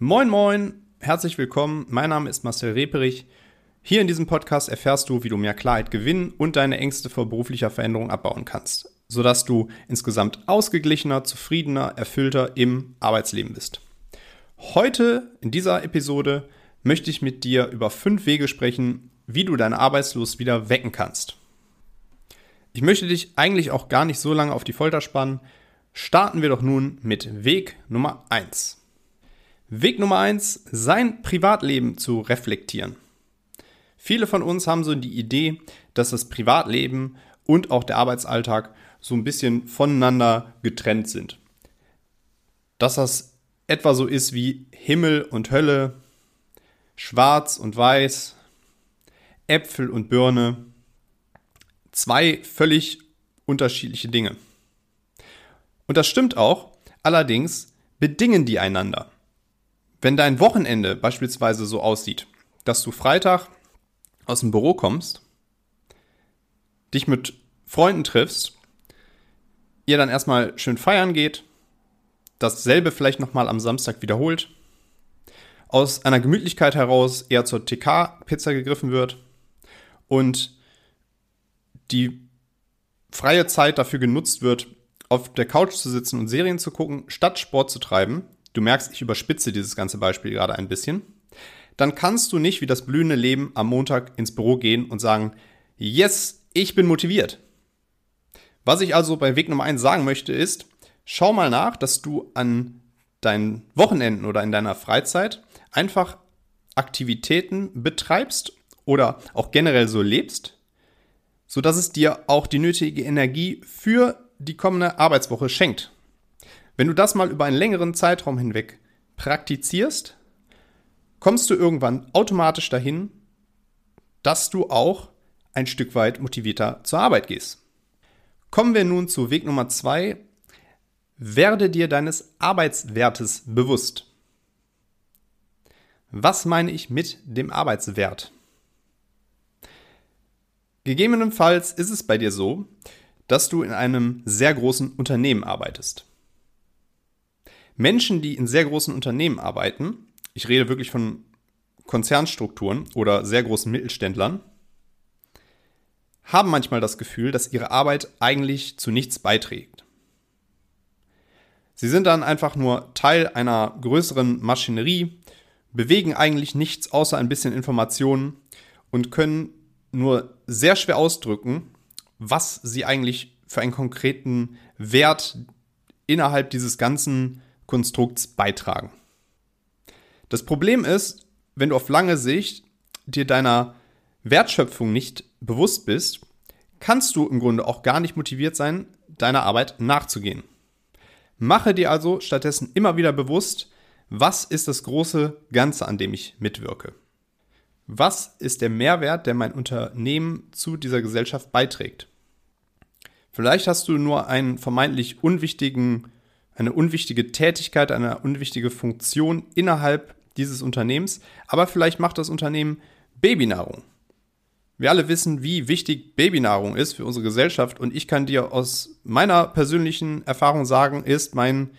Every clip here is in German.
Moin, moin, herzlich willkommen. Mein Name ist Marcel Reperich. Hier in diesem Podcast erfährst du, wie du mehr Klarheit gewinnen und deine Ängste vor beruflicher Veränderung abbauen kannst, sodass du insgesamt ausgeglichener, zufriedener, erfüllter im Arbeitsleben bist. Heute in dieser Episode möchte ich mit dir über fünf Wege sprechen, wie du deine Arbeitslust wieder wecken kannst. Ich möchte dich eigentlich auch gar nicht so lange auf die Folter spannen. Starten wir doch nun mit Weg Nummer 1. Weg Nummer 1, sein Privatleben zu reflektieren. Viele von uns haben so die Idee, dass das Privatleben und auch der Arbeitsalltag so ein bisschen voneinander getrennt sind. Dass das etwa so ist wie Himmel und Hölle, Schwarz und Weiß, Äpfel und Birne. Zwei völlig unterschiedliche Dinge. Und das stimmt auch, allerdings bedingen die einander. Wenn dein Wochenende beispielsweise so aussieht, dass du Freitag aus dem Büro kommst, dich mit Freunden triffst, ihr dann erstmal schön feiern geht, dasselbe vielleicht nochmal am Samstag wiederholt, aus einer Gemütlichkeit heraus eher zur TK-Pizza gegriffen wird und die freie Zeit dafür genutzt wird, auf der Couch zu sitzen und Serien zu gucken, statt Sport zu treiben, du merkst, ich überspitze dieses ganze Beispiel gerade ein bisschen, dann kannst du nicht wie das blühende Leben am Montag ins Büro gehen und sagen, yes, ich bin motiviert. Was ich also bei Weg Nummer 1 sagen möchte ist, schau mal nach, dass du an deinen Wochenenden oder in deiner Freizeit einfach Aktivitäten betreibst oder auch generell so lebst, sodass es dir auch die nötige Energie für die kommende Arbeitswoche schenkt. Wenn du das mal über einen längeren Zeitraum hinweg praktizierst, kommst du irgendwann automatisch dahin, dass du auch ein Stück weit motivierter zur Arbeit gehst. Kommen wir nun zu Weg Nummer zwei. Werde dir deines Arbeitswertes bewusst. Was meine ich mit dem Arbeitswert? Gegebenenfalls ist es bei dir so, dass du in einem sehr großen Unternehmen arbeitest. Menschen, die in sehr großen Unternehmen arbeiten, ich rede wirklich von Konzernstrukturen oder sehr großen Mittelständlern, haben manchmal das Gefühl, dass ihre Arbeit eigentlich zu nichts beiträgt. Sie sind dann einfach nur Teil einer größeren Maschinerie, bewegen eigentlich nichts außer ein bisschen Informationen und können nur sehr schwer ausdrücken, was sie eigentlich für einen konkreten Wert innerhalb dieses ganzen Konstrukts beitragen. Das Problem ist, wenn du auf lange Sicht dir deiner Wertschöpfung nicht bewusst bist, kannst du im Grunde auch gar nicht motiviert sein, deiner Arbeit nachzugehen. Mache dir also stattdessen immer wieder bewusst, was ist das große Ganze, an dem ich mitwirke? Was ist der Mehrwert, der mein Unternehmen zu dieser Gesellschaft beiträgt? Vielleicht hast du nur einen vermeintlich unwichtigen eine unwichtige Tätigkeit, eine unwichtige Funktion innerhalb dieses Unternehmens, aber vielleicht macht das Unternehmen Babynahrung. Wir alle wissen, wie wichtig Babynahrung ist für unsere Gesellschaft und ich kann dir aus meiner persönlichen Erfahrung sagen, ist mein,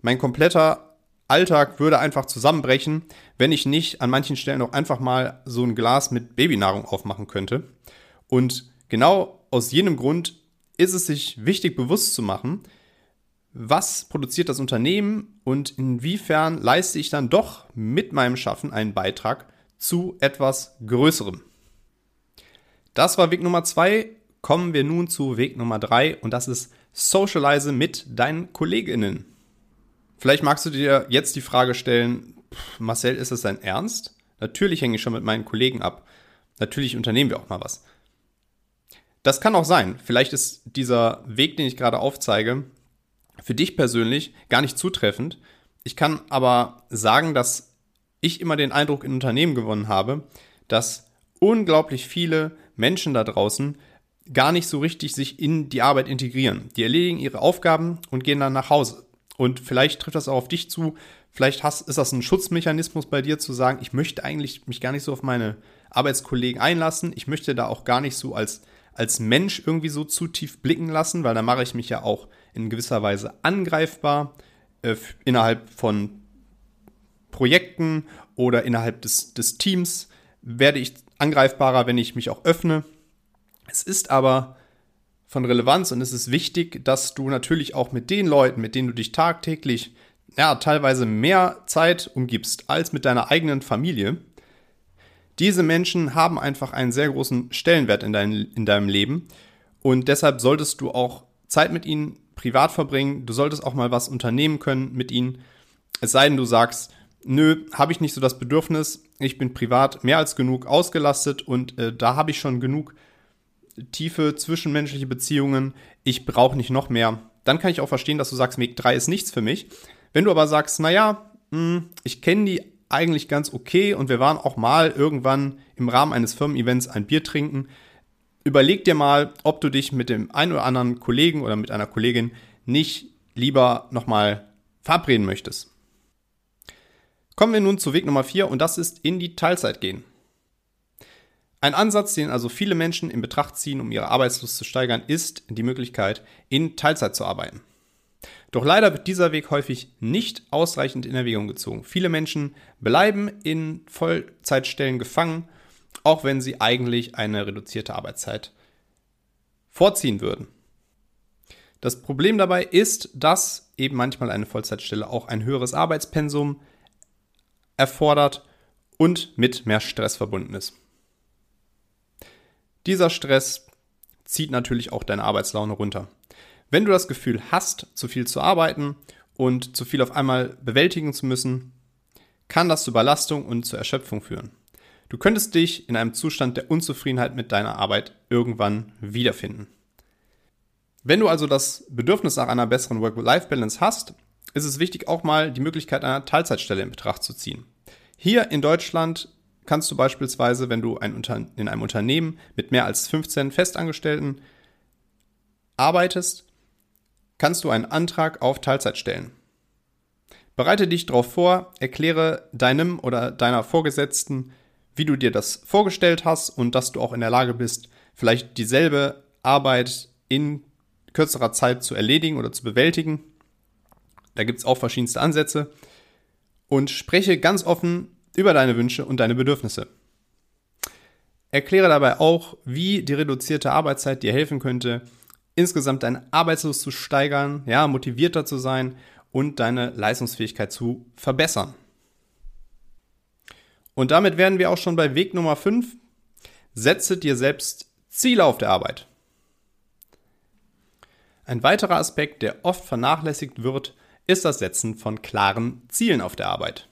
mein kompletter Alltag würde einfach zusammenbrechen, wenn ich nicht an manchen Stellen auch einfach mal so ein Glas mit Babynahrung aufmachen könnte. Und genau aus jenem Grund ist es sich wichtig bewusst zu machen, was produziert das Unternehmen und inwiefern leiste ich dann doch mit meinem Schaffen einen Beitrag zu etwas Größerem. Das war Weg Nummer zwei. Kommen wir nun zu Weg Nummer drei und das ist Socialize mit deinen KollegInnen. Vielleicht magst du dir jetzt die Frage stellen, Marcel, ist das dein Ernst? Natürlich hänge ich schon mit meinen Kollegen ab. Natürlich unternehmen wir auch mal was. Das kann auch sein. Vielleicht ist dieser Weg, den ich gerade aufzeige, für dich persönlich gar nicht zutreffend. Ich kann aber sagen, dass ich immer den Eindruck in Unternehmen gewonnen habe, dass unglaublich viele Menschen da draußen gar nicht so richtig sich in die Arbeit integrieren. Die erledigen ihre Aufgaben und gehen dann nach Hause. Und vielleicht trifft das auch auf dich zu. Vielleicht hast, ist das ein Schutzmechanismus bei dir zu sagen, ich möchte eigentlich mich gar nicht so auf meine Arbeitskollegen einlassen. Ich möchte da auch gar nicht so als, als Mensch irgendwie so zu tief blicken lassen, weil da mache ich mich ja auch in gewisser Weise angreifbar äh, innerhalb von Projekten oder innerhalb des, des Teams werde ich angreifbarer, wenn ich mich auch öffne. Es ist aber von Relevanz und es ist wichtig, dass du natürlich auch mit den Leuten, mit denen du dich tagtäglich ja, teilweise mehr Zeit umgibst als mit deiner eigenen Familie. Diese Menschen haben einfach einen sehr großen Stellenwert in, dein, in deinem Leben und deshalb solltest du auch Zeit mit ihnen privat verbringen. Du solltest auch mal was unternehmen können mit ihnen. Es sei denn, du sagst, nö, habe ich nicht so das Bedürfnis. Ich bin privat mehr als genug ausgelastet und äh, da habe ich schon genug tiefe zwischenmenschliche Beziehungen. Ich brauche nicht noch mehr. Dann kann ich auch verstehen, dass du sagst, Weg 3 ist nichts für mich. Wenn du aber sagst, naja, hm, ich kenne die eigentlich ganz okay und wir waren auch mal irgendwann im Rahmen eines Firmen-Events ein Bier trinken, überleg dir mal, ob du dich mit dem einen oder anderen Kollegen oder mit einer Kollegin nicht lieber nochmal verabreden möchtest. Kommen wir nun zu Weg Nummer 4 und das ist in die Teilzeit gehen. Ein Ansatz, den also viele Menschen in Betracht ziehen, um ihre Arbeitslust zu steigern, ist die Möglichkeit, in Teilzeit zu arbeiten. Doch leider wird dieser Weg häufig nicht ausreichend in Erwägung gezogen. Viele Menschen bleiben in Vollzeitstellen gefangen, auch wenn sie eigentlich eine reduzierte Arbeitszeit vorziehen würden. Das Problem dabei ist, dass eben manchmal eine Vollzeitstelle auch ein höheres Arbeitspensum erfordert und mit mehr Stress verbunden ist. Dieser Stress zieht natürlich auch deine Arbeitslaune runter. Wenn du das Gefühl hast, zu viel zu arbeiten und zu viel auf einmal bewältigen zu müssen, kann das zu Überlastung und zur Erschöpfung führen. Du könntest dich in einem Zustand der Unzufriedenheit mit deiner Arbeit irgendwann wiederfinden. Wenn du also das Bedürfnis nach einer besseren Work-Life-Balance hast, ist es wichtig, auch mal die Möglichkeit einer Teilzeitstelle in Betracht zu ziehen. Hier in Deutschland kannst du beispielsweise, wenn du ein in einem Unternehmen mit mehr als 15 Festangestellten arbeitest, kannst du einen Antrag auf Teilzeit stellen. Bereite dich darauf vor, erkläre deinem oder deiner Vorgesetzten, wie du dir das vorgestellt hast und dass du auch in der Lage bist, vielleicht dieselbe Arbeit in kürzerer Zeit zu erledigen oder zu bewältigen. Da gibt es auch verschiedenste Ansätze. Und spreche ganz offen über deine Wünsche und deine Bedürfnisse. Erkläre dabei auch, wie die reduzierte Arbeitszeit dir helfen könnte, insgesamt deine Arbeitslust zu steigern, ja, motivierter zu sein und deine Leistungsfähigkeit zu verbessern. Und damit wären wir auch schon bei Weg Nummer 5. Setze dir selbst Ziele auf der Arbeit. Ein weiterer Aspekt, der oft vernachlässigt wird, ist das Setzen von klaren Zielen auf der Arbeit.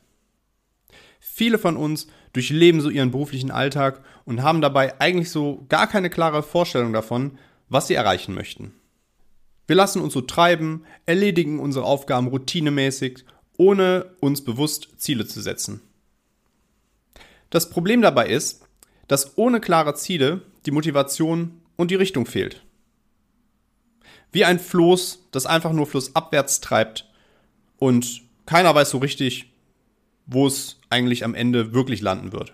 Viele von uns durchleben so ihren beruflichen Alltag und haben dabei eigentlich so gar keine klare Vorstellung davon, was sie erreichen möchten. Wir lassen uns so treiben, erledigen unsere Aufgaben routinemäßig, ohne uns bewusst Ziele zu setzen. Das Problem dabei ist, dass ohne klare Ziele die Motivation und die Richtung fehlt. Wie ein Floß, das einfach nur flussabwärts treibt und keiner weiß so richtig, wo es eigentlich am Ende wirklich landen wird.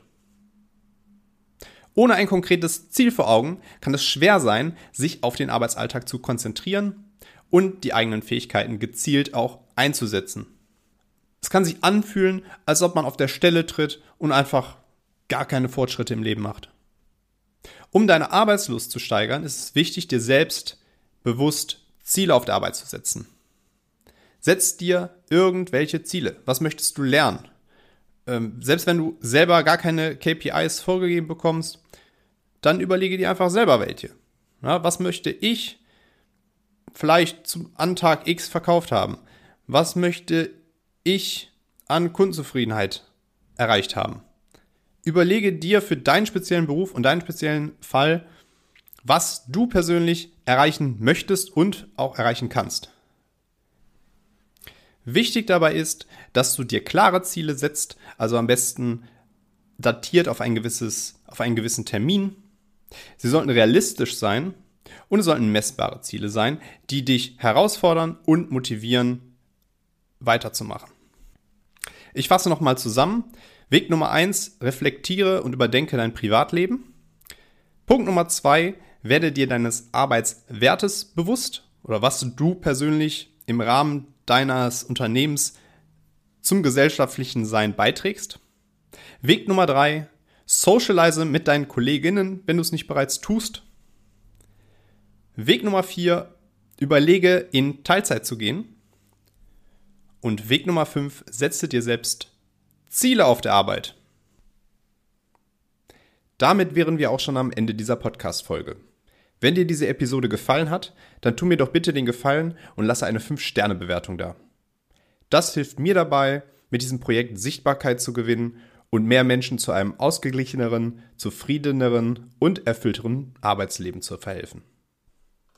Ohne ein konkretes Ziel vor Augen kann es schwer sein, sich auf den Arbeitsalltag zu konzentrieren und die eigenen Fähigkeiten gezielt auch einzusetzen. Es kann sich anfühlen, als ob man auf der Stelle tritt und einfach gar keine Fortschritte im Leben macht. Um deine Arbeitslust zu steigern, ist es wichtig, dir selbst bewusst Ziele auf der Arbeit zu setzen. Setz dir irgendwelche Ziele. Was möchtest du lernen? Ähm, selbst wenn du selber gar keine KPIs vorgegeben bekommst, dann überlege dir einfach selber welche. Ja, was möchte ich vielleicht zum Antag X verkauft haben? Was möchte ich an Kundenzufriedenheit erreicht haben? Überlege dir für deinen speziellen Beruf und deinen speziellen Fall, was du persönlich erreichen möchtest und auch erreichen kannst. Wichtig dabei ist, dass du dir klare Ziele setzt, also am besten datiert auf ein gewisses, auf einen gewissen Termin. Sie sollten realistisch sein und es sollten messbare Ziele sein, die dich herausfordern und motivieren, weiterzumachen. Ich fasse nochmal zusammen. Weg Nummer eins: reflektiere und überdenke dein Privatleben. Punkt Nummer zwei: werde dir deines Arbeitswertes bewusst oder was du persönlich im Rahmen deines Unternehmens zum gesellschaftlichen Sein beiträgst. Weg Nummer drei, socialize mit deinen Kolleginnen, wenn du es nicht bereits tust. Weg Nummer vier, überlege in Teilzeit zu gehen. Und Weg Nummer fünf, setze dir selbst Ziele auf der Arbeit. Damit wären wir auch schon am Ende dieser Podcast-Folge. Wenn dir diese Episode gefallen hat, dann tu mir doch bitte den Gefallen und lasse eine 5-Sterne-Bewertung da. Das hilft mir dabei, mit diesem Projekt Sichtbarkeit zu gewinnen und mehr Menschen zu einem ausgeglicheneren, zufriedeneren und erfüllteren Arbeitsleben zu verhelfen.